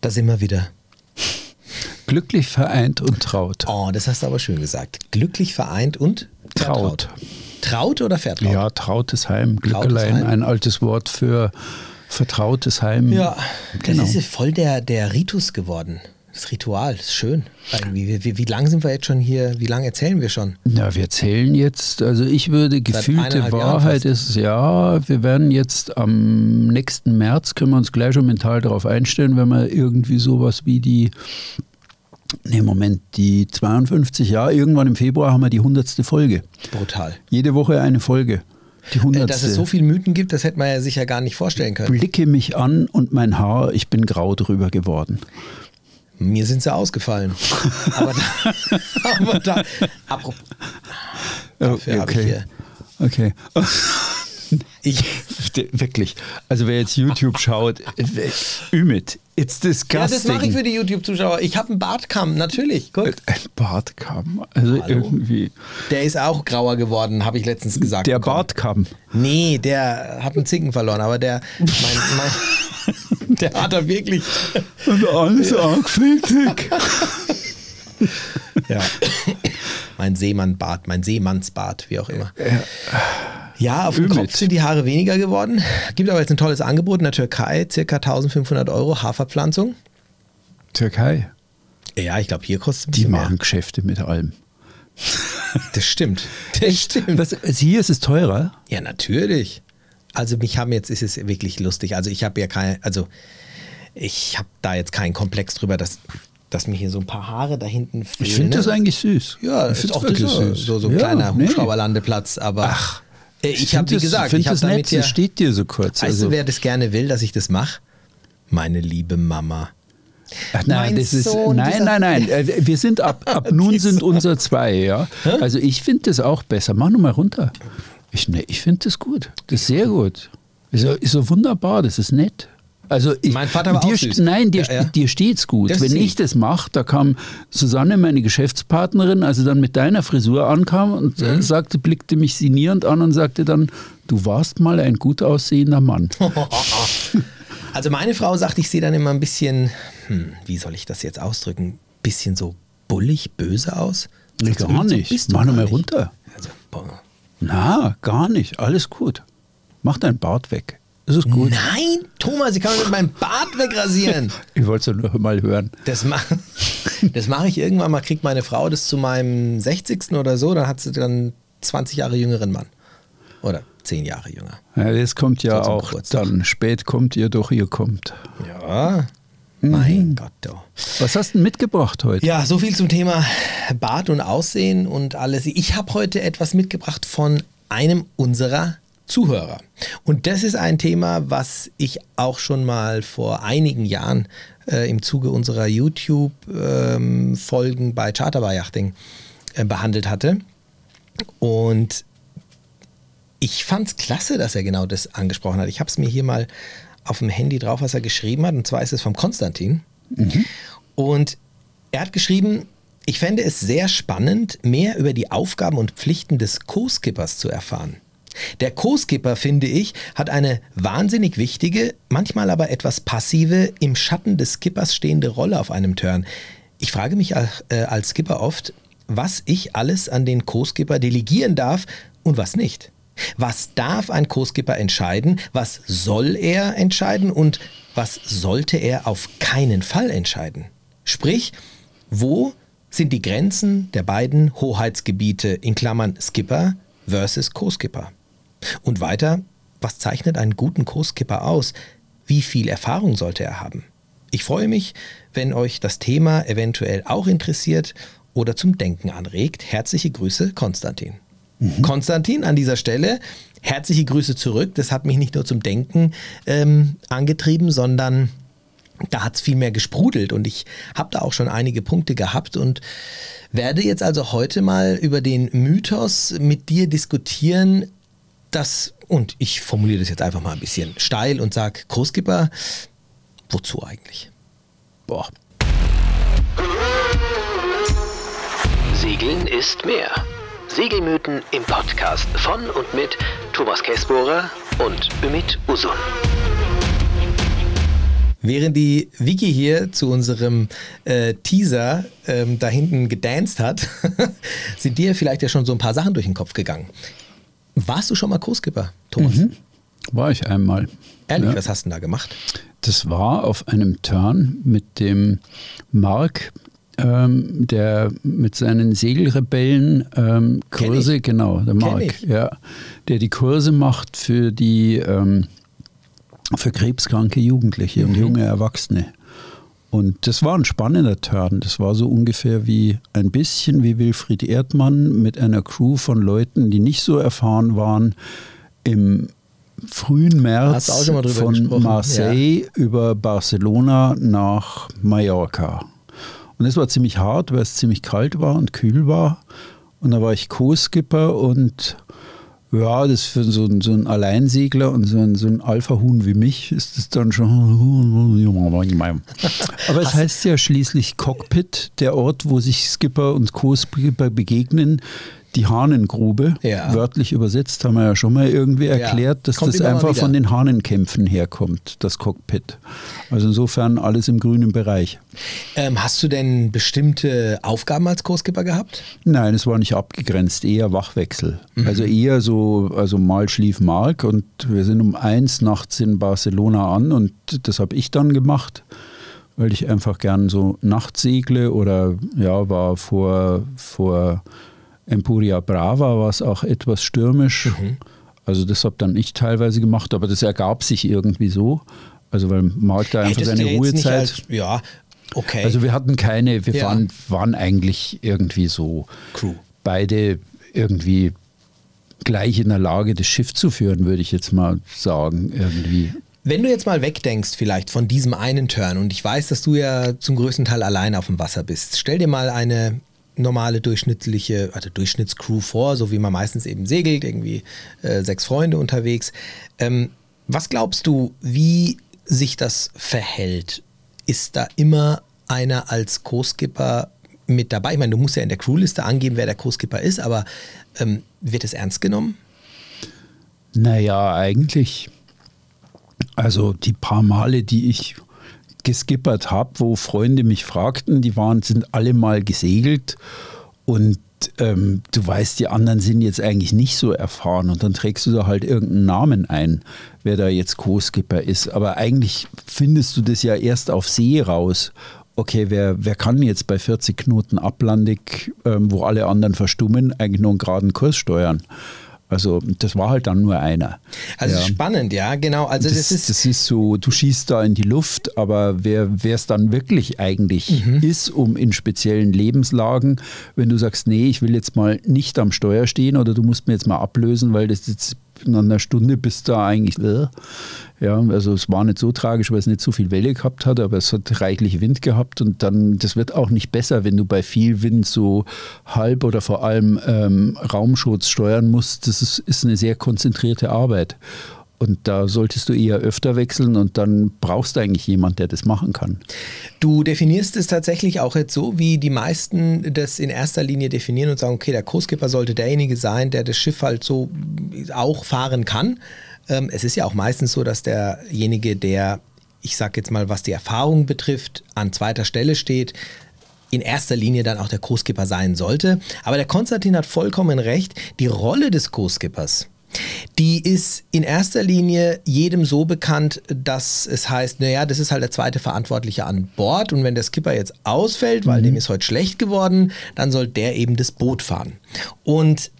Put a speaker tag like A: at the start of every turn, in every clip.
A: Da sind wir wieder.
B: Glücklich vereint und traut.
A: Oh, das hast du aber schön gesagt. Glücklich vereint und
B: Traut.
A: Traut oder vertraut?
B: Ja, trautes Heim.
A: Trautes
B: Glückelein,
A: Heim.
B: ein altes Wort für vertrautes Heim.
A: Ja, das
B: Genau.
A: ist voll der, der Ritus geworden. Das Ritual, ist schön. Wie, wie, wie lange sind wir jetzt schon hier? Wie lange erzählen wir schon?
B: Ja, wir zählen jetzt, also ich würde, gefühlte
A: eineinhalb Jahren
B: Wahrheit ist, ja, wir werden jetzt am nächsten März, können wir uns gleich schon mental darauf einstellen, wenn wir irgendwie sowas wie die, nee, Moment, die 52 Jahre, irgendwann im Februar haben wir die 100. Folge.
A: Brutal.
B: Jede Woche eine Folge. Die
A: Äh,
B: 100.
A: Dass es so viele Mythen gibt, das hätte man ja sicher gar nicht vorstellen können.
B: Blicke mich an und mein Haar, ich bin grau drüber geworden.
A: Mir sind sie ausgefallen. aber da, aber da apropos, dafür habe ich hier.
B: Okay.
A: Ich,
B: Wirklich. Also wer jetzt YouTube schaut, Ümit, it's
A: ja,
B: disgusting.
A: das mache ich für die YouTube-Zuschauer. Ich habe einen Bartkamm, natürlich. Guck.
B: Ein Bartkamm. Also
A: Hallo?
B: irgendwie.
A: Der ist auch grauer geworden, habe ich letztens gesagt.
B: Der
A: bekommen.
B: Bartkamm.
A: Nee, der hat einen Zicken verloren, aber der, mein, mein, der hat er wirklich.
B: Und alles argfältig.
A: Ja. mein Seemannbart, mein Seemannsbart, wie auch immer. Ja, auf dem. Kopf sind die Haare weniger geworden. Gibt aber jetzt ein tolles Angebot in der Türkei, circa 1500 Euro Haarverpflanzung.
B: Türkei.
A: Ja, ich glaube, hier kostet es
B: Die machen
A: mehr.
B: Geschäfte mit allem.
A: Das stimmt. Das stimmt.
B: Was, hier ist es teurer.
A: Ja, natürlich. Also mich haben jetzt, ist es wirklich lustig. Also ich habe ja keine, also ich habe da jetzt keinen Komplex drüber, dass, dass mir hier so ein paar Haare da hinten fehlen.
B: Ich finde das eigentlich süß.
A: Ja,
B: ich finde
A: auch
B: es wirklich
A: das so,
B: süß.
A: so, so ein
B: Ja,
A: kleiner
B: nee.
A: Hubschrauberlandeplatz, aber
B: Ach,
A: ich habe wie gesagt, ich habe
B: das
A: damit
B: nett,
A: ja,
B: steht dir so kurz.
A: weißt
B: also,
A: du, wer das gerne will, dass ich das mache? Meine liebe Mama.
B: Ach, nein,
A: Mein
B: das ist,
A: Sohn,
B: nein, nein, nein. Äh, Wir sind ab, ab nun sind unser zwei, ja. Also ich finde das auch besser. Mach nur mal runter. Ich, ne, ich finde das gut. Das ist sehr gut. Ist so, ist so wunderbar, das ist nett. Also ich,
A: Mein Vater war
B: dir,
A: auch süß.
B: Nein, dir,
A: Ja, ja.
B: dir steht's gut.
A: Das
B: Wenn ich das mache, da kam Susanne, meine Geschäftspartnerin, also dann mit deiner Frisur ankam und
A: Mhm.
B: äh, sagte, blickte mich sinnierend an und sagte dann, du warst mal ein gut aussehender Mann.
A: Also meine Frau sagt, ich sehe dann immer ein bisschen, hm, wie soll ich das jetzt ausdrücken, bisschen so bullig, böse aus.
B: Nee,
A: Also,
B: gar nicht. Mach nur
A: gar
B: mal
A: nicht.
B: runter.
A: Also, boah.
B: Na, gar nicht. Alles gut. Mach dein Bart weg. Das ist gut.
A: Nein, Thomas, ich kann mir mit meinem Bart wegrasieren.
B: Ich wollte es nur mal hören.
A: Das mache das mach ich irgendwann mal, kriegt meine Frau das zu meinem 60. oder so, dann hat sie dann 20 Jahre jüngeren Mann. Oder 10 Jahre jünger.
B: Ja, das kommt ja
A: So
B: auch
A: Geburtstag.
B: dann. Spät kommt ihr, doch ihr kommt.
A: Ja,
B: Mhm.
A: mein Gott. Oh.
B: Was hast du denn mitgebracht heute?
A: Ja, so viel zum Thema Bart und Aussehen und alles. Ich habe heute etwas mitgebracht von einem unserer Zuhörer. Und das ist ein Thema, was ich auch schon mal vor einigen Jahren äh, im Zuge unserer YouTube-Folgen bei Charterbar Yachting äh, behandelt hatte. Und ich fand es klasse, dass er genau das angesprochen hat. Ich habe es mir hier mal auf dem Handy drauf, was er geschrieben hat. Und zwar ist es vom Konstantin. Und er hat geschrieben, ich fände es sehr spannend, mehr über die Aufgaben und Pflichten des Co-Skippers zu erfahren. Der Co-Skipper, finde ich, hat eine wahnsinnig wichtige, manchmal aber etwas passive, im Schatten des Skippers stehende Rolle auf einem Turn. Ich frage mich als, äh, als Skipper oft, was ich alles an den Co-Skipper delegieren darf und was nicht. Was darf ein Co-Skipper entscheiden? Was soll er entscheiden? Und was sollte er auf keinen Fall entscheiden? Sprich, wo sind die Grenzen der beiden Hoheitsgebiete in Klammern Skipper versus Co-Skipper? Und weiter, was zeichnet einen guten Co-Skipper aus? Wie viel Erfahrung sollte er haben? Ich freue mich, wenn euch das Thema eventuell auch interessiert oder zum Denken anregt. Herzliche Grüße, Konstantin. Konstantin, an dieser Stelle herzliche Grüße zurück. Das hat mich nicht nur zum Denken ähm, angetrieben, sondern da hat es viel mehr gesprudelt und ich habe da auch schon einige Punkte gehabt und werde jetzt also heute mal über den Mythos mit dir diskutieren, dass, und ich formuliere das jetzt einfach mal ein bisschen steil und sage, Großskipper, wozu eigentlich?
B: Boah.
C: Segeln ist mehr. Segelmythen im Podcast von und mit Thomas Kessbohrer und Ümit Usun.
A: Während die Vicky hier zu unserem äh, Teaser ähm, da hinten gedanced hat, sind dir vielleicht ja schon so ein paar Sachen durch den Kopf gegangen. Warst du schon mal Co-Skipper, Thomas? Mhm.
B: War ich einmal.
A: Ehrlich, ja. was hast du denn da gemacht?
B: Das war auf einem Turn mit dem Mark, ähm, der mit seinen Segelrebellen ähm, Kurse, genau, der Mark, ja, der die Kurse macht für die ähm, für krebskranke Jugendliche mhm. und junge Erwachsene. Und das war ein spannender Turn. Das war so ungefähr wie ein bisschen wie Wilfried Erdmann mit einer Crew von Leuten, die nicht so erfahren waren, im frühen März von Marseille ja. über Barcelona nach Mallorca. Und es war ziemlich hart, weil es ziemlich kalt war und kühl war. Und da war ich Co-Skipper und ja, das für so, so einen Alleinsegler und so ein, so ein Alpha-Huhn wie mich ist das dann schon. Aber es heißt ja schließlich Cockpit, der Ort, wo sich Skipper und Co-Skipper begegnen die Hahnengrube, ja. wörtlich übersetzt, haben wir ja schon mal irgendwie erklärt, ja. dass Kommt das einfach von den Hahnenkämpfen herkommt, das Cockpit. Also insofern alles im grünen Bereich.
A: Ähm, hast du denn bestimmte Aufgaben als Co-Skipper gehabt?
B: Nein, es war nicht abgegrenzt, eher Wachwechsel. Mhm. Also eher so, also mal schlief Mark und wir sind um eins nachts in Barcelona an und das habe ich dann gemacht weil ich einfach gern so nachts segle oder ja, war vor, vor Empuria Brava war es auch etwas stürmisch. Mhm. Also das habe dann ich teilweise gemacht, aber das ergab sich irgendwie so. Also weil Mark da einfach seine Ruhezeit. Als,
A: ja, okay.
B: Also wir hatten keine, wir ja. waren, waren eigentlich irgendwie so Crew. beide irgendwie gleich in der Lage, das Schiff zu führen, würde ich jetzt mal sagen, irgendwie.
A: Wenn du jetzt mal wegdenkst, vielleicht von diesem einen Turn, und ich weiß, dass du ja zum größten Teil allein auf dem Wasser bist, stell dir mal eine normale durchschnittliche, also Durchschnittscrew vor, so wie man meistens eben segelt, irgendwie äh, sechs Freunde unterwegs. Ähm, was glaubst du, wie sich das verhält? Ist da immer einer als Co-Skipper mit dabei? Ich meine, du musst ja in der Crewliste angeben, wer der Co-Skipper ist, aber ähm, wird es ernst genommen?
B: Naja, eigentlich. Also die paar Male, die ich geskippert habe, wo Freunde mich fragten, die waren, sind alle mal gesegelt und ähm, du weißt, die anderen sind jetzt eigentlich nicht so erfahren und dann trägst du da halt irgendeinen Namen ein, wer da jetzt Co-Skipper ist. Aber eigentlich findest du das ja erst auf See raus. Okay, wer, wer kann jetzt bei 40 Knoten ablandig, ähm, wo alle anderen verstummen, eigentlich nur einen geraden Kurs steuern? Also das war halt dann nur einer.
A: Also ja. spannend, ja, genau. Also
B: das,
A: das, ist,
B: das ist so, du schießt da in die Luft, aber wer es dann wirklich eigentlich mhm. ist, um in speziellen Lebenslagen, wenn du sagst, nee, ich will jetzt mal nicht am Steuer stehen oder du musst mir jetzt mal ablösen, weil das jetzt in einer Stunde bist du da eigentlich, äh, ja, also es war nicht so tragisch, weil es nicht so viel Welle gehabt hat, aber es hat reichlich Wind gehabt und dann, das wird auch nicht besser, wenn du bei viel Wind so halb oder vor allem ähm, Raumschutz steuern musst. Das ist, ist eine sehr konzentrierte Arbeit. Und da solltest du eher öfter wechseln und dann brauchst du eigentlich jemanden, der das machen kann.
A: Du definierst es tatsächlich auch jetzt so, wie die meisten das in erster Linie definieren und sagen, okay, der Co-Skipper sollte derjenige sein, der das Schiff halt so auch fahren kann. Ähm, es ist ja auch meistens so, dass derjenige, der, ich sag jetzt mal, was die Erfahrung betrifft, an zweiter Stelle steht, in erster Linie dann auch der Co-Skipper sein sollte. Aber der Konstantin hat vollkommen recht. Die Rolle des Co-Skippers, die ist in erster Linie jedem so bekannt, dass es heißt, naja, das ist halt der zweite Verantwortliche an Bord und wenn der Skipper jetzt ausfällt, weil mhm. dem ist heute schlecht geworden, dann soll der eben das Boot fahren. Und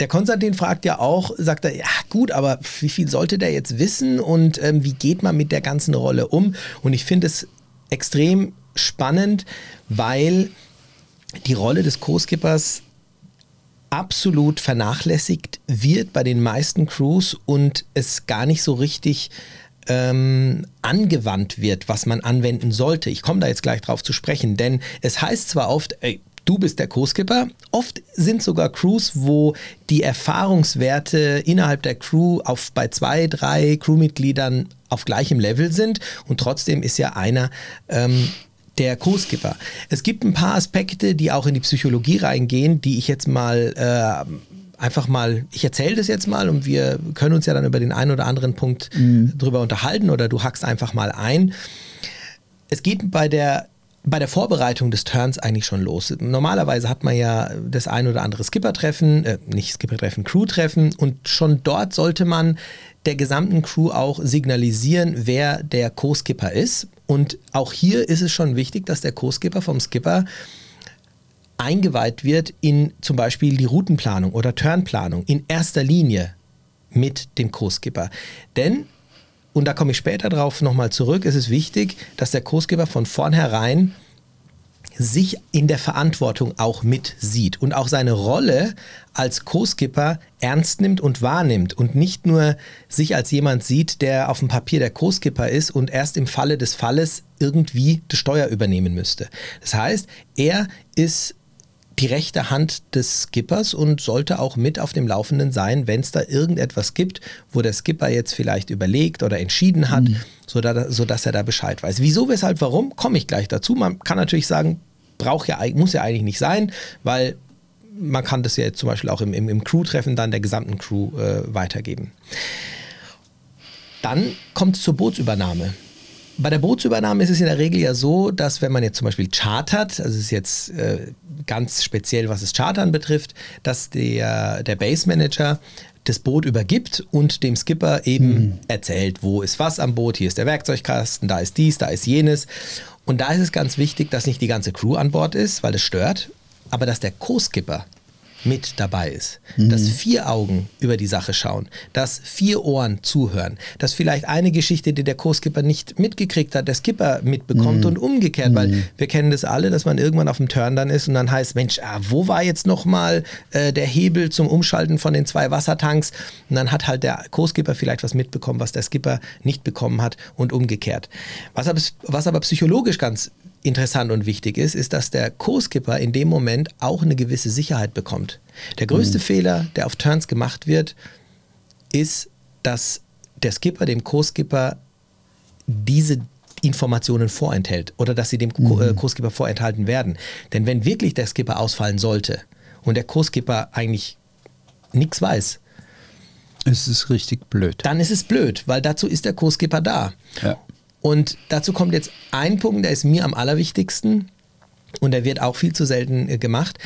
A: der Konstantin fragt ja auch, sagt er, ja gut, aber wie viel sollte der jetzt wissen und ähm, wie geht man mit der ganzen Rolle um? Und ich finde es extrem spannend, weil die Rolle des Co-Skippers absolut vernachlässigt wird bei den meisten Crews und es gar nicht so richtig ähm, angewandt wird, was man anwenden sollte. Ich komme da jetzt gleich drauf zu sprechen, denn es heißt zwar oft, ey, du bist der Co-Skipper. Oft sind sogar Crews, wo die Erfahrungswerte innerhalb der Crew auf bei zwei, drei Crewmitgliedern auf gleichem Level sind und trotzdem ist ja einer ähm, der Co-Skipper. Es gibt ein paar Aspekte, die auch in die Psychologie reingehen, die ich jetzt mal äh, einfach mal, ich erzähle das jetzt mal und wir können uns ja dann über den einen oder anderen Punkt drüber unterhalten oder du hackst einfach mal ein. Es geht bei der bei der Vorbereitung des Turns eigentlich schon los. Normalerweise hat man ja das ein oder andere Skipper-Treffen, äh, nicht Skipper-Treffen, Crew-Treffen und schon dort sollte man der gesamten Crew auch signalisieren, wer der Co-Skipper ist. Und auch hier ist es schon wichtig, dass der Co-Skipper vom Skipper eingeweiht wird in zum Beispiel die Routenplanung oder Turnplanung in erster Linie mit dem Co-Skipper. Denn und da komme ich später drauf nochmal zurück, es ist wichtig, dass der Kursgeber von vornherein sich in der Verantwortung auch mit sieht und auch seine Rolle als Co-Skipper ernst nimmt und wahrnimmt und nicht nur sich als jemand sieht, der auf dem Papier der Co-Skipper ist und erst im Falle des Falles irgendwie das Steuer übernehmen müsste. Das heißt, er ist die rechte Hand des Skippers und sollte auch mit auf dem Laufenden sein, wenn es da irgendetwas gibt, wo der Skipper jetzt vielleicht überlegt oder entschieden hat, mhm. sodass, sodass er da Bescheid weiß. Wieso, weshalb, warum, komme ich gleich dazu. Man kann natürlich sagen, braucht ja, muss ja eigentlich nicht sein, weil man kann das ja zum Beispiel auch im, im, im Crew-Treffen dann der gesamten Crew äh, weitergeben. Dann kommt es zur Bootsübernahme. Bei der Bootsübernahme ist es in der Regel ja so, dass wenn man jetzt zum Beispiel chartert, also es ist jetzt äh, ganz speziell, was das Chartern betrifft, dass der, der Base Manager das Boot übergibt und dem Skipper eben mhm. erzählt, wo ist was am Boot, hier ist der Werkzeugkasten, da ist dies, da ist jenes. Und da ist es ganz wichtig, dass nicht die ganze Crew an Bord ist, weil das stört, aber dass der Co-Skipper mit dabei ist. Mhm. Dass vier Augen über die Sache schauen, dass vier Ohren zuhören, dass vielleicht eine Geschichte, die der Co-Skipper nicht mitgekriegt hat, der Skipper mitbekommt mhm. und umgekehrt, mhm. weil wir kennen das alle, dass man irgendwann auf dem Turn dann ist und dann heißt, Mensch, ah, wo war jetzt nochmal äh, der Hebel zum Umschalten von den zwei Wassertanks? Und dann hat halt der Co-Skipper vielleicht was mitbekommen, was der Skipper nicht bekommen hat und umgekehrt. Was aber, was aber psychologisch ganz interessant und wichtig ist, ist, dass der Co-Skipper in dem Moment auch eine gewisse Sicherheit bekommt. Der größte mhm. Fehler, der auf Turns gemacht wird, ist, dass der Skipper dem Co-Skipper diese Informationen vorenthält oder dass sie dem mhm. Äh, Co-Skipper vorenthalten werden. Denn wenn wirklich der Skipper ausfallen sollte und der Co-Skipper eigentlich nichts weiß,
B: es ist richtig blöd.
A: Dann ist es blöd, weil dazu ist der Co-Skipper da. Ja. Und dazu kommt jetzt ein Punkt, der ist mir am allerwichtigsten und der wird auch viel zu selten äh, gemacht.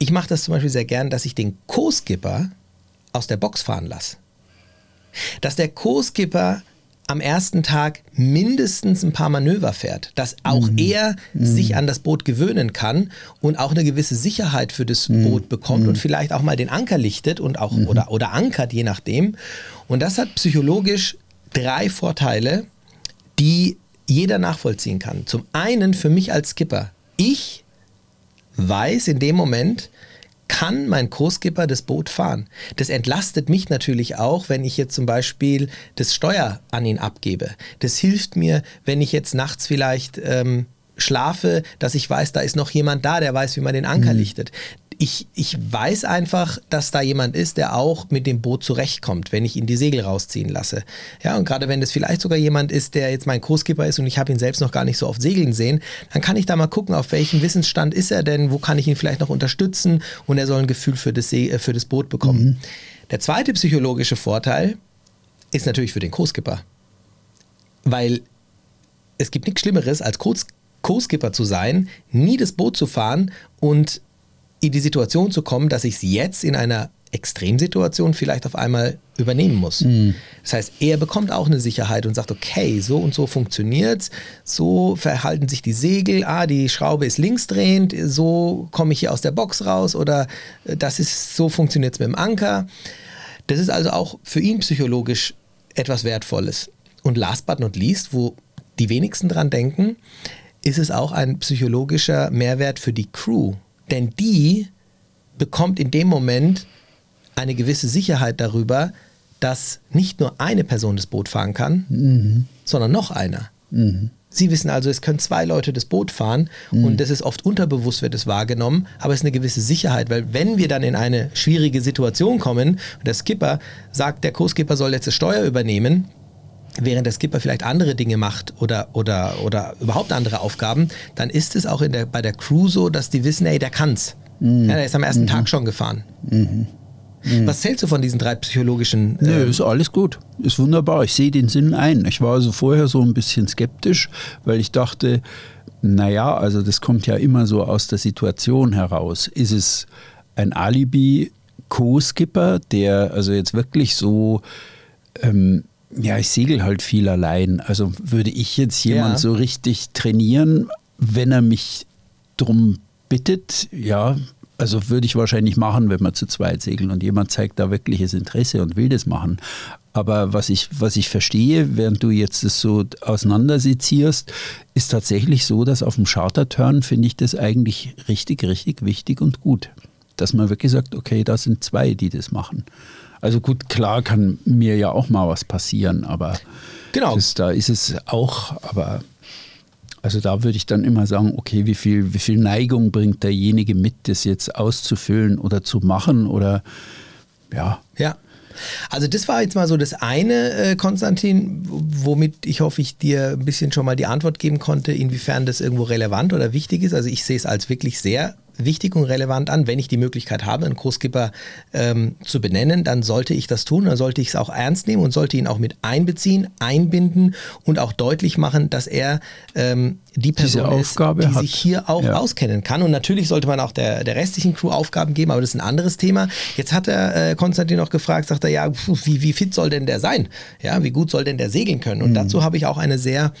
A: Ich mache das zum Beispiel sehr gern, dass ich den Co-Skipper aus der Box fahren lasse. Dass der Co-Skipper am ersten Tag mindestens ein paar Manöver fährt, dass auch mhm. er mhm. sich an das Boot gewöhnen kann und auch eine gewisse Sicherheit für das mhm. Boot bekommt und mhm. vielleicht auch mal den Anker lichtet und auch mhm. oder, oder ankert, je nachdem. Und das hat psychologisch drei Vorteile die jeder nachvollziehen kann. Zum einen für mich als Skipper. Ich weiß in dem Moment, kann mein Co-Skipper das Boot fahren. Das entlastet mich natürlich auch, wenn ich jetzt zum Beispiel das Steuer an ihn abgebe. Das hilft mir, wenn ich jetzt nachts vielleicht ähm, schlafe, dass ich weiß, da ist noch jemand da, der weiß, wie man den Anker mhm. lichtet ich, ich weiß einfach, dass da jemand ist, der auch mit dem Boot zurechtkommt, wenn ich ihn die Segel rausziehen lasse. Ja, und gerade wenn es vielleicht sogar jemand ist, der jetzt mein Kurskipper ist und ich habe ihn selbst noch gar nicht so oft segeln sehen, dann kann ich da mal gucken, auf welchem Wissensstand ist er denn, wo kann ich ihn vielleicht noch unterstützen und er soll ein Gefühl für das, See, äh, für das Boot bekommen. Mhm. Der zweite psychologische Vorteil ist natürlich für den Co-Skipper. Weil es gibt nichts Schlimmeres, als Co-Skipper zu sein, nie das Boot zu fahren und in die Situation zu kommen, dass ich es jetzt in einer Extremsituation vielleicht auf einmal übernehmen muss. Mhm. Das heißt, er bekommt auch eine Sicherheit und sagt, okay, so und so funktioniert es, so verhalten sich die Segel, ah, die Schraube ist linksdrehend, so komme ich hier aus der Box raus oder äh, das ist, so funktioniert es mit dem Anker. Das ist also auch für ihn psychologisch etwas Wertvolles. Und last but not least, wo die wenigsten dran denken, ist es auch ein psychologischer Mehrwert für die Crew, denn die bekommt in dem Moment eine gewisse Sicherheit darüber, dass nicht nur eine Person das Boot fahren kann, mhm. sondern noch einer. Mhm. Sie wissen also, es können zwei Leute das Boot fahren mhm. und das ist oft unterbewusst wird es wahrgenommen, aber es ist eine gewisse Sicherheit, weil wenn wir dann in eine schwierige Situation kommen und der Skipper sagt, der Co-Skipper soll jetzt das Steuer übernehmen, während der Skipper vielleicht andere Dinge macht oder, oder, oder überhaupt andere Aufgaben, dann ist es auch in der, bei der Crew so, dass die wissen, ey, der kann's. Mhm. Ja, der ist am ersten mhm. Tag schon gefahren. Mhm. Was hältst du von diesen drei psychologischen?
B: Nö,
A: ähm,
B: ist alles gut. Ist wunderbar. Ich sehe den Sinn ein. Ich war also vorher so ein bisschen skeptisch, weil ich dachte, naja, also das kommt ja immer so aus der Situation heraus. Ist es ein Alibi-Co-Skipper, der also jetzt wirklich so, ähm, ja, ich segel halt viel allein. Also würde ich jetzt jemand
A: Ja.
B: so richtig trainieren, wenn er mich drum bittet, ja, also würde ich wahrscheinlich machen, wenn wir zu zweit segeln und jemand zeigt da wirkliches Interesse und will das machen. Aber was ich, was ich verstehe, während du jetzt das so auseinandersezierst, ist tatsächlich so, dass auf dem Charterturn finde ich das eigentlich richtig, richtig wichtig und gut. Dass man wirklich sagt, okay, da sind zwei, die das machen. Also gut, klar kann mir ja auch mal was passieren, aber
A: Genau.
B: das, da ist es auch, aber also da würde ich dann immer sagen, okay, wie viel, wie viel Neigung bringt derjenige mit, das jetzt auszufüllen oder zu machen oder ja.
A: Ja. Also das war jetzt mal so das eine, äh, Konstantin, womit ich hoffe, ich dir ein bisschen schon mal die Antwort geben konnte, inwiefern das irgendwo relevant oder wichtig ist. Also ich sehe es als wirklich sehr wichtig und relevant an. Wenn ich die Möglichkeit habe, einen Co-Skipper ähm, zu benennen, dann sollte ich das tun, dann sollte ich es auch ernst nehmen und sollte ihn auch mit einbeziehen, einbinden und auch deutlich machen, dass er ähm, die Person ist, die
B: hat.
A: sich hier auch
B: Ja.
A: auskennen kann. Und natürlich sollte man auch der, der restlichen Crew Aufgaben geben, aber das ist ein anderes Thema. Jetzt hat er äh, Konstantin noch gefragt, sagt er, ja, pf, wie, wie fit soll denn der sein? Ja, wie gut soll denn der segeln können? Und dazu habe ich auch eine sehr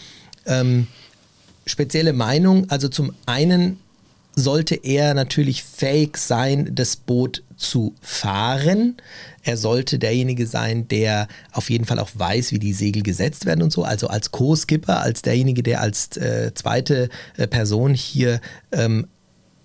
A: ähm, spezielle Meinung. Also zum einen sollte er natürlich fähig sein, das Boot zu fahren. Er sollte derjenige sein, der auf jeden Fall auch weiß, wie die Segel gesetzt werden und so. Also als Co-Skipper, als derjenige, der als äh, zweite äh, Person hier ähm,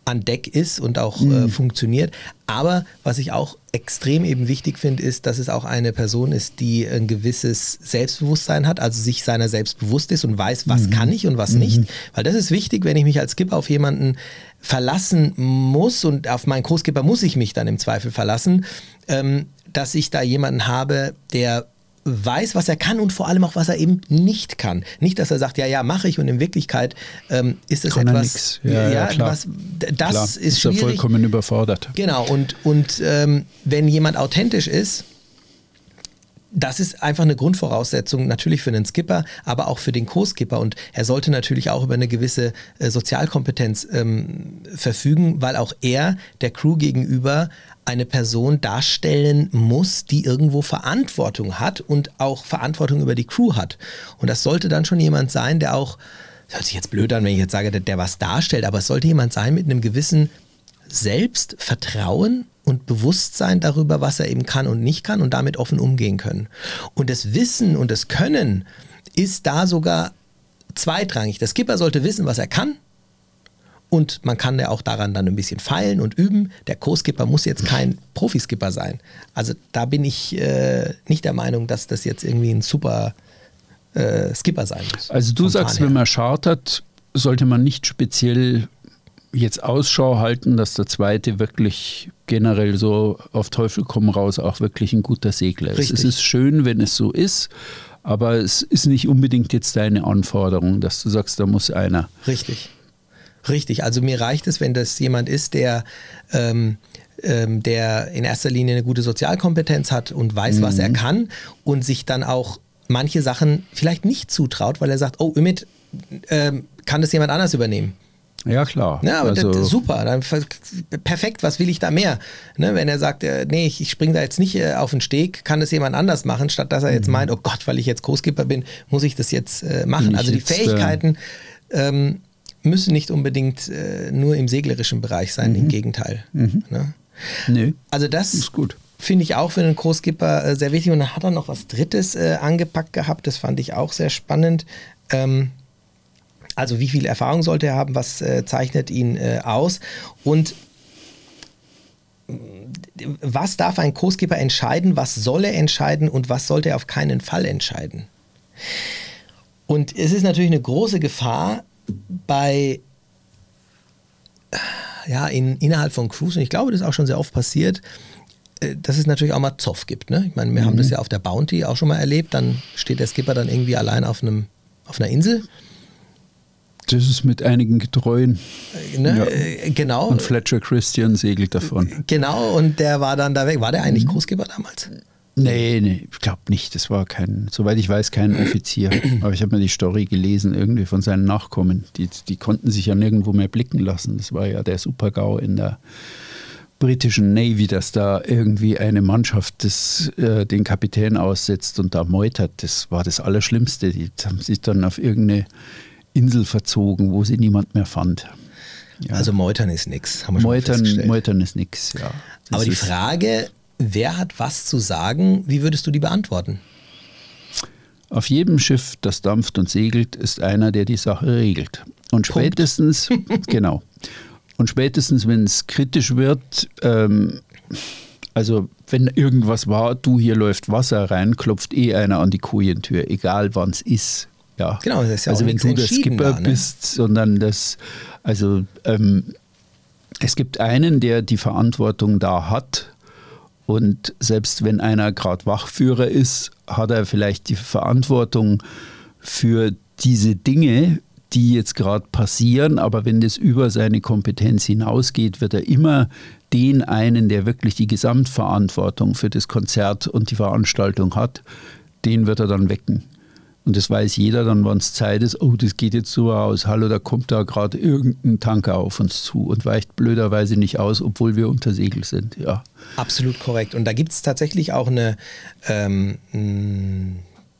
A: an Deck ist und auch äh, funktioniert. Aber was ich auch extrem eben wichtig finde, ist, dass es auch eine Person ist, die ein gewisses Selbstbewusstsein hat, also sich seiner selbst bewusst ist und weiß, was kann ich und was nicht. Weil das ist wichtig, wenn ich mich als Skipper auf jemanden verlassen muss und auf meinen Co-Skipper muss ich mich dann im Zweifel verlassen, ähm, dass ich da jemanden habe, der weiß, was er kann und vor allem auch, was er eben nicht kann. Nicht, dass er sagt, ja, ja, mache ich und in Wirklichkeit ähm, ist es etwas,
B: nix. Ja, ja, klar.
A: was, das
B: Klar,
A: ist
B: ist er
A: schwierig.
B: vollkommen überfordert.
A: Genau, und, und ähm, wenn jemand authentisch ist, das ist einfach eine Grundvoraussetzung natürlich für einen Skipper, aber auch für den Co-Skipper. Und er sollte natürlich auch über eine gewisse äh, Sozialkompetenz ähm, verfügen, weil auch er der Crew gegenüber eine Person darstellen muss, die irgendwo Verantwortung hat und auch Verantwortung über die Crew hat. Und das sollte dann schon jemand sein, der auch, das hört sich jetzt blöd an, wenn ich jetzt sage, der, der was darstellt, aber es sollte jemand sein mit einem gewissen Selbstvertrauen und Bewusstsein darüber, was er eben kann und nicht kann und damit offen umgehen können. Und das Wissen und das Können ist da sogar zweitrangig. Der Skipper sollte wissen, was er kann. Und man kann ja auch daran dann ein bisschen feilen und üben. Der Co-Skipper muss jetzt kein Profiskipper sein. Also da bin ich äh, nicht der Meinung, dass das jetzt irgendwie ein super äh, Skipper sein muss.
B: Also du sagst,
A: Fahren
B: wenn
A: her.
B: man chartert, sollte man nicht speziell jetzt Ausschau halten, dass der zweite wirklich generell so auf Teufel komm raus auch wirklich ein guter Segler ist.
A: Richtig.
B: Es ist schön, wenn es so ist, aber es ist nicht unbedingt jetzt deine Anforderung, dass du sagst, da muss einer.
A: Richtig. Richtig. Also mir reicht es, wenn das jemand ist, der, ähm, ähm, der in erster Linie eine gute Sozialkompetenz hat und weiß, was er kann und sich dann auch manche Sachen vielleicht nicht zutraut, weil er sagt, oh, Ümit, ähm, kann das jemand anders übernehmen?
B: Ja, klar.
A: Ja, aber
B: also,
A: das, super, dann perfekt, was will ich da mehr? Ne, wenn er sagt, äh, nee, ich, ich springe da jetzt nicht äh, auf den Steg, kann das jemand anders machen, statt dass er
B: Mhm.
A: jetzt meint, oh Gott, weil ich jetzt Co-Skipper bin, muss ich das jetzt äh, machen. Also die
B: jetzt, äh,
A: Fähigkeiten ähm, müssen nicht unbedingt nur im seglerischen Bereich sein,
B: Mhm.
A: im Gegenteil. Ne?
B: nee,
A: Also das
B: ist gut.
A: finde ich auch für einen Co-Skipper äh, sehr wichtig. Und dann hat er noch was Drittes äh, angepackt gehabt, das fand ich auch sehr spannend. Ähm, also wie viel Erfahrung sollte er haben, was äh, zeichnet ihn äh, aus und mh, was darf ein Co-Skipper entscheiden, was soll er entscheiden und was sollte er auf keinen Fall entscheiden. Und es ist natürlich eine große Gefahr bei ja, in, innerhalb von Crews, und ich glaube, das ist auch schon sehr oft passiert, äh, dass es natürlich auch mal Zoff gibt. Ne? Ich meine, wir haben das ja auf der Bounty auch schon mal erlebt, dann steht der Skipper dann irgendwie allein auf, einem, auf einer Insel.
B: Das ist mit einigen Getreuen.
A: Ne?
B: Ja.
A: Genau.
B: Und Fletcher Christian segelt davon.
A: Genau, und der war dann da weg. War der
B: Mhm.
A: eigentlich Großgeber damals?
B: Nee, nee, ich glaube nicht. Das war kein, soweit ich weiß, kein Offizier. Aber ich habe mir die Story gelesen, irgendwie von seinen Nachkommen. Die, die konnten sich ja nirgendwo mehr blicken lassen. Das war ja der Super-GAU in der britischen Navy, dass da irgendwie eine Mannschaft das, äh, den Kapitän aussetzt und da meutert. Das war das Allerschlimmste. Die haben sich dann auf irgendeine Insel verzogen, wo sie niemand mehr fand. Ja.
A: Also Meutern ist nix, haben wir schon mal
B: Meutern,
A: festgestellt.
B: Meutern ist nichts, ja. Das
A: Aber die Frage, wer hat was zu sagen, wie würdest du die beantworten?
B: Auf jedem Schiff, das dampft und segelt, ist einer, der die Sache regelt. Und spätestens, genau. Und spätestens, wenn es kritisch wird, ähm, also wenn irgendwas war, du hier läuft Wasser rein, klopft eh einer an die Kojentür, egal wann es ist. Ja.
A: Genau, das ist ja
B: also
A: auch
B: wenn du der Skipper
A: da, ne?
B: bist, sondern das, also ähm, es gibt einen, der die Verantwortung da hat. Und selbst wenn einer gerade Wachführer ist, hat er vielleicht die Verantwortung für diese Dinge, die jetzt gerade passieren. Aber wenn das über seine Kompetenz hinausgeht, wird er immer den einen, der wirklich die Gesamtverantwortung für das Konzert und die Veranstaltung hat, den wird er dann wecken. Und das weiß jeder dann, wann es Zeit ist, oh, das geht jetzt so aus, hallo, da kommt da gerade irgendein Tanker auf uns zu und weicht blöderweise nicht aus, obwohl wir unter Segel sind. Ja.
A: Absolut korrekt. Und da gibt es tatsächlich auch eine, ähm,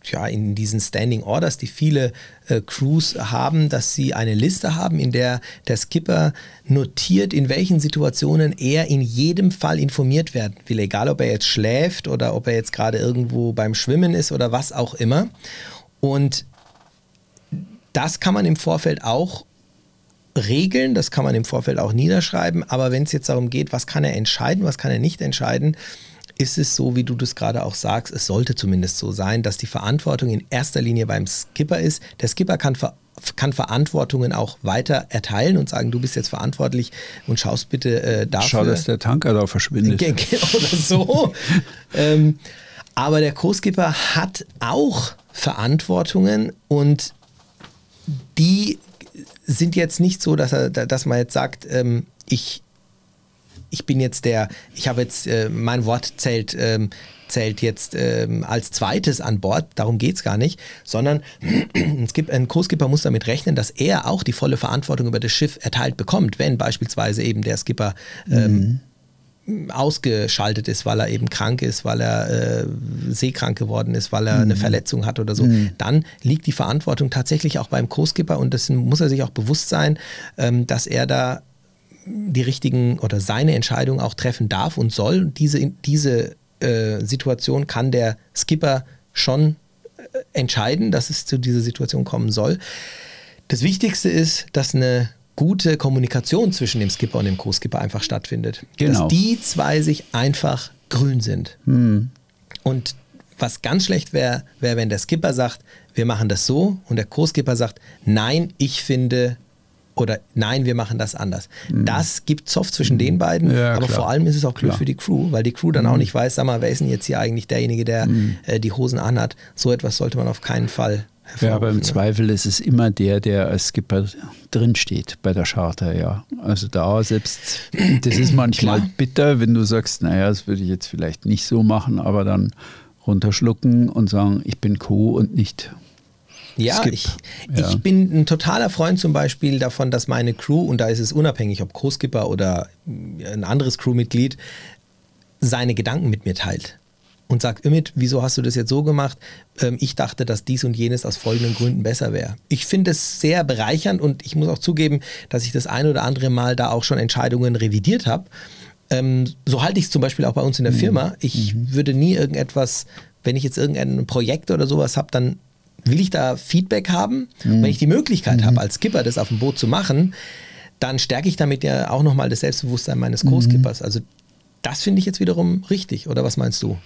A: ja, in diesen Standing Orders, die viele äh, Crews haben, dass sie eine Liste haben, in der der Skipper notiert, in welchen Situationen er in jedem Fall informiert werden will, egal ob er jetzt schläft oder ob er jetzt gerade irgendwo beim Schwimmen ist oder was auch immer. Und das kann man im Vorfeld auch regeln, das kann man im Vorfeld auch niederschreiben, aber wenn es jetzt darum geht, was kann er entscheiden, was kann er nicht entscheiden, ist es so, wie du das gerade auch sagst, es sollte zumindest so sein, dass die Verantwortung in erster Linie beim Skipper ist. Der Skipper kann, ver kann Verantwortungen auch weiter erteilen und sagen, du bist jetzt verantwortlich und schaust bitte äh, dafür.
B: Schau, dass der Tanker da verschwindet.
A: Oder so. ähm, aber der Co-Skipper hat auch Verantwortungen und die sind jetzt nicht so, dass, er, dass man jetzt sagt, ähm, ich, ich bin jetzt der, ich habe jetzt, äh, mein Wort zählt, ähm, zählt jetzt ähm, als zweites an Bord, darum geht es gar nicht, sondern ein Co-Skipper muss damit rechnen, dass er auch die volle Verantwortung über das Schiff erteilt bekommt, wenn beispielsweise eben der Skipper ähm, ausgeschaltet ist, weil er eben krank ist, weil er äh, seekrank geworden ist, weil er eine Verletzung hat oder so, dann liegt die Verantwortung tatsächlich auch beim Co-Skipper und das muss er sich auch bewusst sein, ähm, dass er da die richtigen oder seine Entscheidung auch treffen darf und soll. Diese, diese äh, Situation kann der Skipper schon äh, entscheiden, dass es zu dieser Situation kommen soll. Das Wichtigste ist, dass eine gute Kommunikation zwischen dem Skipper und dem Co-Skipper einfach stattfindet.
B: Genau.
A: Dass die zwei sich einfach grün sind. Und was ganz schlecht wäre, wäre, wenn der Skipper sagt, wir machen das so und der Co-Skipper sagt, nein, ich finde oder nein, wir machen das anders. Das gibt Zoff zwischen den beiden,
B: Mhm. Ja,
A: aber
B: klar.
A: vor allem ist es auch.
B: Mhm.
A: für die Crew, weil die Crew dann auch nicht weiß, sag mal, wer ist denn jetzt hier eigentlich derjenige, der äh, die Hosen anhat. So etwas sollte man auf keinen Fall
B: Ja, aber im? Zweifel ist es immer der, der als Skipper drinsteht bei der Charter, ja. Also da selbst, das ist manchmal
A: Klar.
B: bitter, wenn du sagst, naja, das würde ich jetzt vielleicht nicht so machen, aber dann runterschlucken und sagen, ich bin Co. und nicht
A: Ja, ich,
B: Ja.
A: ich bin ein totaler Freund zum Beispiel davon, dass meine Crew, und da ist es unabhängig, ob Co-Skipper oder ein anderes Crewmitglied, seine Gedanken mit mir teilt. Und sagt, Ümit, wieso hast du das jetzt so gemacht? Ähm, ich dachte, dass dies und jenes aus folgenden Gründen besser wäre. Ich finde es sehr bereichernd und ich muss auch zugeben, dass ich das ein oder andere Mal da auch schon Entscheidungen revidiert habe. Ähm, so halte ich es zum Beispiel auch bei uns in der Firma. Ich würde nie irgendetwas, wenn ich jetzt irgendein Projekt oder sowas habe, dann will ich da Feedback haben. Wenn ich die Möglichkeit habe, als Skipper das auf dem Boot zu machen, dann stärke ich damit ja auch nochmal das Selbstbewusstsein meines Co-Skippers. Also das finde ich jetzt wiederum richtig, oder was meinst du?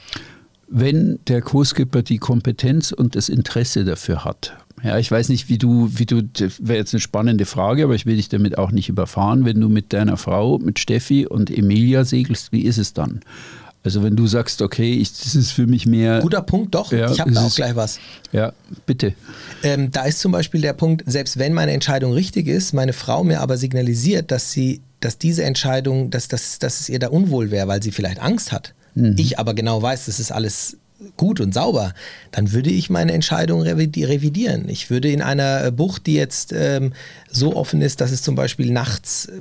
B: Wenn der Co-Skipper die Kompetenz und das Interesse dafür hat. Ja, ich weiß nicht, wie du, wie du, das wäre jetzt eine spannende Frage, aber ich will dich damit auch nicht überfahren. Wenn du mit deiner Frau, mit Steffi und Emilia segelst, wie ist es dann? Also wenn du sagst, okay, ich, das ist für mich mehr.
A: Guter Punkt, doch.
B: Ja,
A: ich habe da auch
B: ist-
A: gleich was.
B: Ja, bitte.
A: Ähm, da ist zum Beispiel der Punkt, selbst wenn meine Entscheidung richtig ist, meine Frau mir aber signalisiert, dass sie, dass diese Entscheidung, dass, dass, dass es ihr da unwohl wäre, weil sie vielleicht Angst hat. Ich aber genau weiß, das ist alles gut und sauber, dann würde ich meine Entscheidung revidi- revidieren. Ich würde in einer äh, Bucht, die jetzt ähm, so offen ist, dass es zum Beispiel nachts, äh,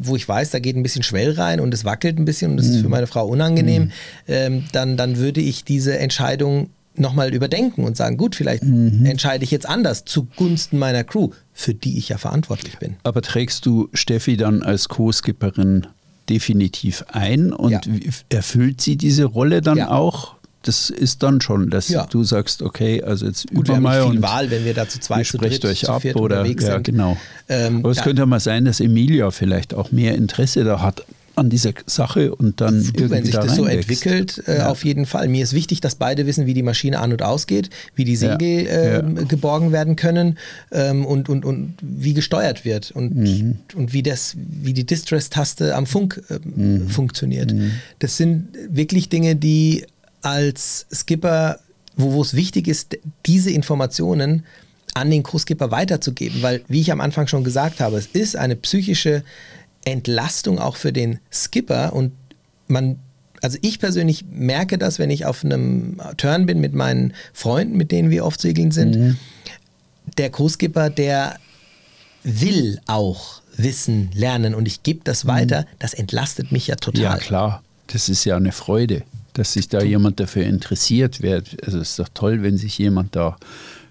A: wo ich weiß, da geht ein bisschen Schwell rein und es wackelt ein bisschen und es ist für meine Frau unangenehm, ähm, dann, dann würde ich diese Entscheidung nochmal überdenken und sagen, gut, vielleicht entscheide ich jetzt anders zugunsten meiner Crew, für die ich ja verantwortlich bin.
B: Aber trägst du Steffi dann als Co-Skipperin definitiv ein und
A: Ja.
B: erfüllt sie diese Rolle dann
A: Ja.
B: auch? Das ist dann schon, dass
A: Ja.
B: du sagst, okay, also jetzt
A: Gut, nicht
B: mal
A: viel
B: und
A: Wahl, wenn wir da zu zweit, zu dritt,
B: euch ab oder ja,
A: sind.
B: genau.
A: Ähm,
B: Aber es könnte ja mal sein, dass Emilia vielleicht auch mehr Interesse da hat an dieser Sache und dann
A: Du,
B: irgendwie
A: wenn sich
B: da
A: das so entwickelt, äh,
B: Ja.
A: auf jeden Fall. Mir ist wichtig, dass beide wissen, wie die Maschine an- und ausgeht, wie die
B: Ja,
A: Segel ähm, geborgen werden können ähm, und, und, und wie gesteuert wird und,
B: Mhm.
A: und wie, das, wie die Distress-Taste am Funk ähm,
B: Mhm.
A: funktioniert. Das sind wirklich Dinge, die als Skipper, wo, wo es wichtig ist, diese Informationen an den Co-Skipper weiterzugeben, weil, wie ich am Anfang schon gesagt habe, es ist eine psychische Entlastung auch für den Skipper und man, also ich persönlich merke das, wenn ich auf einem Turn bin mit meinen Freunden, mit denen wir oft segeln sind. Der Co-Skipper, der will auch wissen, lernen und ich gebe das weiter, das entlastet mich ja total.
B: Ja, klar. Das ist ja eine Freude, dass sich da jemand dafür interessiert wird. Also es ist doch toll, wenn sich jemand da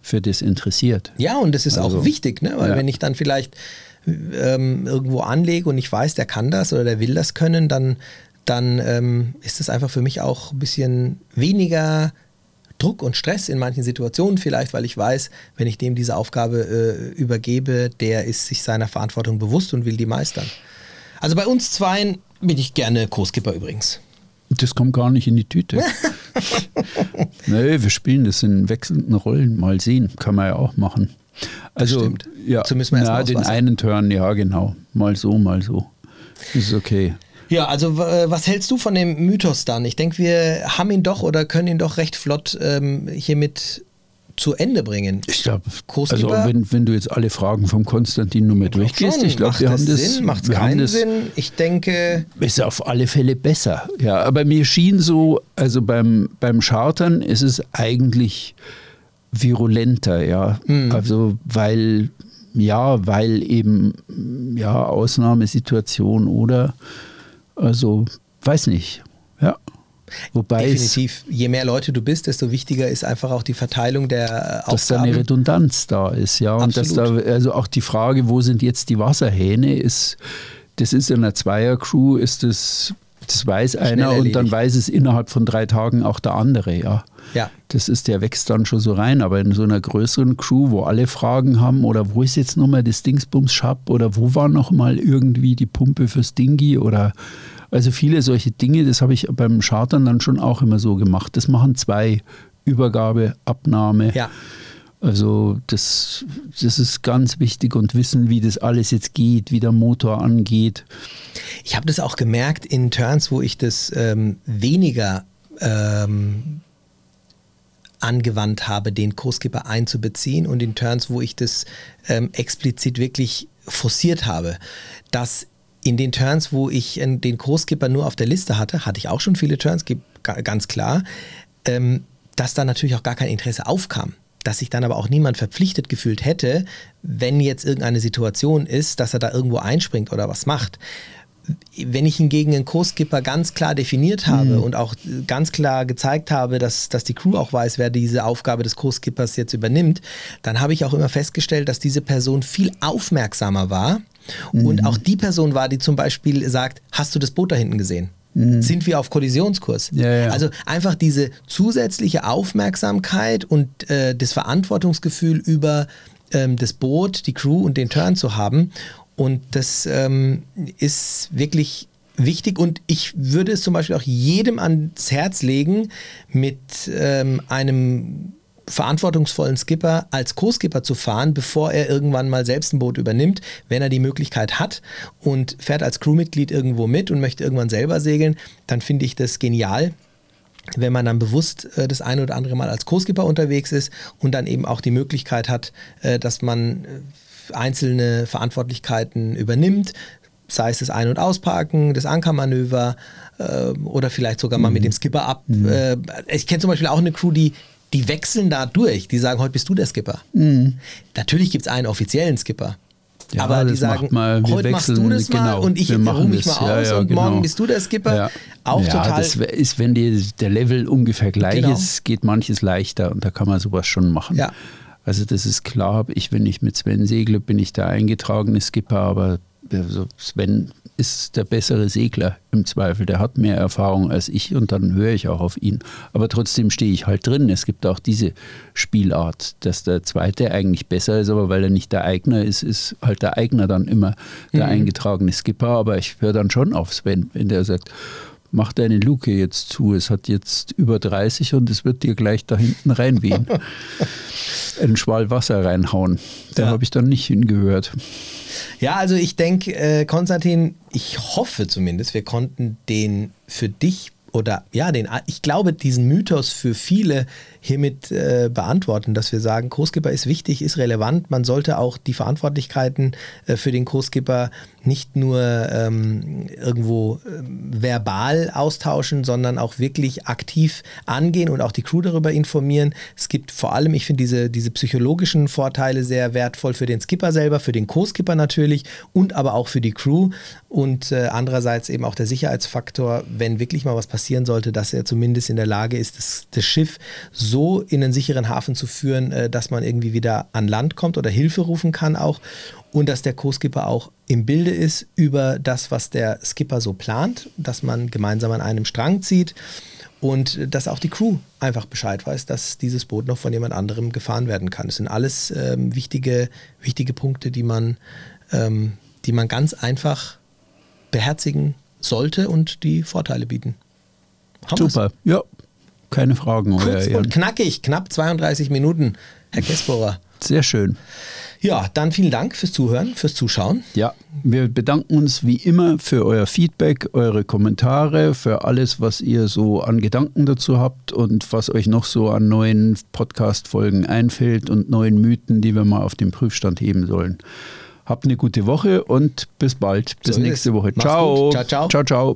B: für das interessiert.
A: Ja, und das ist
B: Also,
A: auch wichtig, ne? weil
B: ja.
A: wenn ich dann vielleicht ähm, irgendwo anlege und ich weiß, der kann das oder der will das können, dann, dann ähm, ist es einfach für mich auch ein bisschen weniger Druck und Stress in manchen Situationen vielleicht, weil ich weiß, wenn ich dem diese Aufgabe äh, übergebe, der ist sich seiner Verantwortung bewusst und will die meistern. Also bei uns zweien bin ich gerne Co-Skipper übrigens.
B: Das kommt gar nicht in die Tüte. nee, wir spielen das in wechselnden Rollen. Mal sehen, kann man ja auch machen. Also,
A: stimmt.
B: ja,
A: Dazu müssen wir
B: na, den einen Turn, ja, genau. Mal so, mal so. Ist okay.
A: Ja, also äh, was hältst du von dem Mythos dann? Ich denke, wir haben ihn doch oder können ihn doch recht flott ähm, hiermit zu Ende bringen.
B: Ich glaube, also wenn, wenn du jetzt alle Fragen vom Konstantin nur mit durchgehst, ich glaube,
A: Macht
B: wir haben das.
A: Sinn? Macht keinen
B: das,
A: Sinn? Ich denke,
B: Ist auf alle Fälle besser. Ja, aber mir schien so, also beim, beim Chartern ist es eigentlich virulenter, ja.
A: Mhm.
B: Also weil, ja, weil eben, ja, Ausnahmesituation oder, also, weiß nicht, ja. Wobei
A: definitiv, je mehr Leute du bist, desto wichtiger ist einfach auch die Verteilung der äh,
B: dass da eine
A: Aufgaben.
B: Redundanz da ist, ja. Und dass da,
A: Absolut.
B: also auch die Frage, wo sind jetzt die Wasserhähne, ist, das ist in einer Zweier-Crew, ist das, das weiß einer und dann weiß es innerhalb von drei Tagen auch der andere, ja.
A: Ja.
B: Das ist, der wächst dann schon so rein, aber in so einer größeren Crew, wo alle Fragen haben, oder wo ist jetzt nochmal das Dingsbums Schab, oder wo war nochmal irgendwie die Pumpe fürs Dingi, oder also viele solche Dinge, das habe ich beim Chartern dann schon auch immer so gemacht. Das machen zwei, Übergabe, Abnahme.
A: Ja.
B: Also das, das ist ganz wichtig und wissen, wie das alles jetzt geht, wie der Motor angeht.
A: Ich habe das auch gemerkt in Turns, wo ich das ähm, weniger ähm, angewandt habe, den Co-Skipper einzubeziehen und in Turns, wo ich das ähm, explizit wirklich forciert habe, dass in den Turns, wo ich äh, den Co-Skipper nur auf der Liste hatte, hatte ich auch schon viele Turns, ganz klar, ähm, dass da natürlich auch gar kein Interesse aufkam. Dass sich dann aber auch niemand verpflichtet gefühlt hätte, wenn jetzt irgendeine Situation ist, dass er da irgendwo einspringt oder was macht. Wenn ich hingegen einen Co-Skipper ganz klar definiert habe und auch ganz klar gezeigt habe, dass, dass die Crew auch weiß, wer diese Aufgabe des Co-Skippers jetzt übernimmt, dann habe ich auch immer festgestellt, dass diese Person viel aufmerksamer war und auch die Person war, die zum Beispiel sagt, hast du das Boot da hinten gesehen? Sind wir auf Kollisionskurs?
B: Ja, ja.
A: Also einfach diese zusätzliche Aufmerksamkeit und äh, das Verantwortungsgefühl über ähm, das Boot, die Crew und den Turn zu haben. Und das ähm, ist wirklich wichtig. Und ich würde es zum Beispiel auch jedem ans Herz legen, mit ähm, einem verantwortungsvollen Skipper als Co-Skipper zu fahren, bevor er irgendwann mal selbst ein Boot übernimmt, wenn er die Möglichkeit hat und fährt als Crewmitglied irgendwo mit und möchte irgendwann selber segeln, dann finde ich das genial wenn man dann bewusst äh, das eine oder andere Mal als Co-Skipper unterwegs ist und dann eben auch die Möglichkeit hat, äh, dass man äh, einzelne Verantwortlichkeiten übernimmt, sei es das Ein- und Ausparken, das Ankermanöver äh, oder vielleicht sogar mal mit dem Skipper ab.
B: Mhm.
A: Äh, ich kenne zum Beispiel auch eine Crew, die, die wechseln da durch. Die sagen, heute bist du der Skipper. Natürlich gibt es einen offiziellen Skipper.
B: Ja,
A: aber die sagen,
B: mal,
A: heute machst du
B: wechseln,
A: das mal
B: genau,
A: und ich ruhe mich mal
B: das. Ja,
A: aus
B: ja,
A: und
B: genau.
A: morgen bist du der Skipper. Auch total.
B: Das ist, wenn die, der Level ungefähr gleich
A: Genau.
B: ist, geht manches leichter und da kann man sowas schon machen.
A: Ja.
B: Also das ist klar, ich, wenn ich mit Sven segle, bin ich der eingetragene Skipper, aber also Sven ist der bessere Segler im Zweifel. Der hat mehr Erfahrung als ich und dann höre ich auch auf ihn. Aber trotzdem stehe ich halt drin. Es gibt auch diese Spielart, dass der Zweite eigentlich besser ist, aber weil er nicht der Eigner ist, ist halt der Eigner dann immer der eingetragene Skipper. Aber ich höre dann schon auf Sven, wenn der sagt, mach deine Luke jetzt zu. Es hat jetzt über 30 und es wird dir gleich da hinten reinwehen. Einen Schwall Wasser reinhauen. Da
A: Ja.
B: habe ich dann nicht hingehört.
A: Ja, also ich denke, äh, Konstantin, ich hoffe zumindest, wir konnten den für dich oder ja, den, ich glaube, diesen Mythos für viele hiermit äh, beantworten, dass wir sagen, Co-Skipper ist wichtig, ist relevant. Man sollte auch die Verantwortlichkeiten äh, für den Co-Skipper nicht nur ähm, irgendwo ähm, verbal austauschen, sondern auch wirklich aktiv angehen und auch die Crew darüber informieren. Es gibt vor allem, ich finde diese, diese psychologischen Vorteile sehr wertvoll für den Skipper selber, für den Co-Skipper natürlich und aber auch für die Crew und äh, andererseits eben auch der Sicherheitsfaktor, wenn wirklich mal was passieren sollte, dass er zumindest in der Lage ist, das, das Schiff so in einen sicheren Hafen zu führen, äh, dass man irgendwie wieder an Land kommt oder Hilfe rufen kann auch und dass der Co-Skipper auch im Bilde ist über das, was der Skipper so plant, dass man gemeinsam an einem Strang zieht und äh, dass auch die Crew einfach Bescheid weiß, dass dieses Boot noch von jemand anderem gefahren werden kann. Das sind alles ähm, wichtige, wichtige Punkte, die man, ähm, die man ganz einfach beherzigen sollte und die Vorteile bieten. Haben wir's?
B: Super. Ja, keine Fragen.
A: Kurz und knackig, knapp 32 Minuten, Herr Kessbohrer.
B: Sehr schön.
A: Ja, dann vielen Dank fürs Zuhören, fürs Zuschauen.
B: Ja, wir bedanken uns wie immer für euer Feedback, eure Kommentare, für alles, was ihr so an Gedanken dazu habt und was euch noch so an neuen Podcast-Folgen einfällt und neuen Mythen, die wir mal auf den Prüfstand heben sollen. Habt eine gute Woche und bis bald. Bis
A: So
B: nächste. Woche. Ciao.
A: Ciao, ciao.
B: Ciao, ciao.